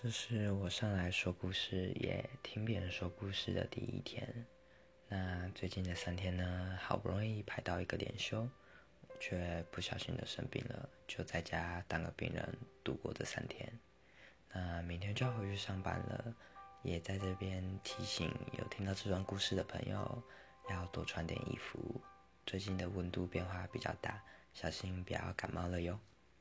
这是我上来说故事也听别人说故事的第一天。那最近的三天呢好不容易排到一个连休却不小心的生病了就在家当个病人度过这三天。那明天就要回去上班了也在这边提醒有听到这段故事的朋友要多穿点衣服。最近的温度变化比较大小心不要感冒了哟。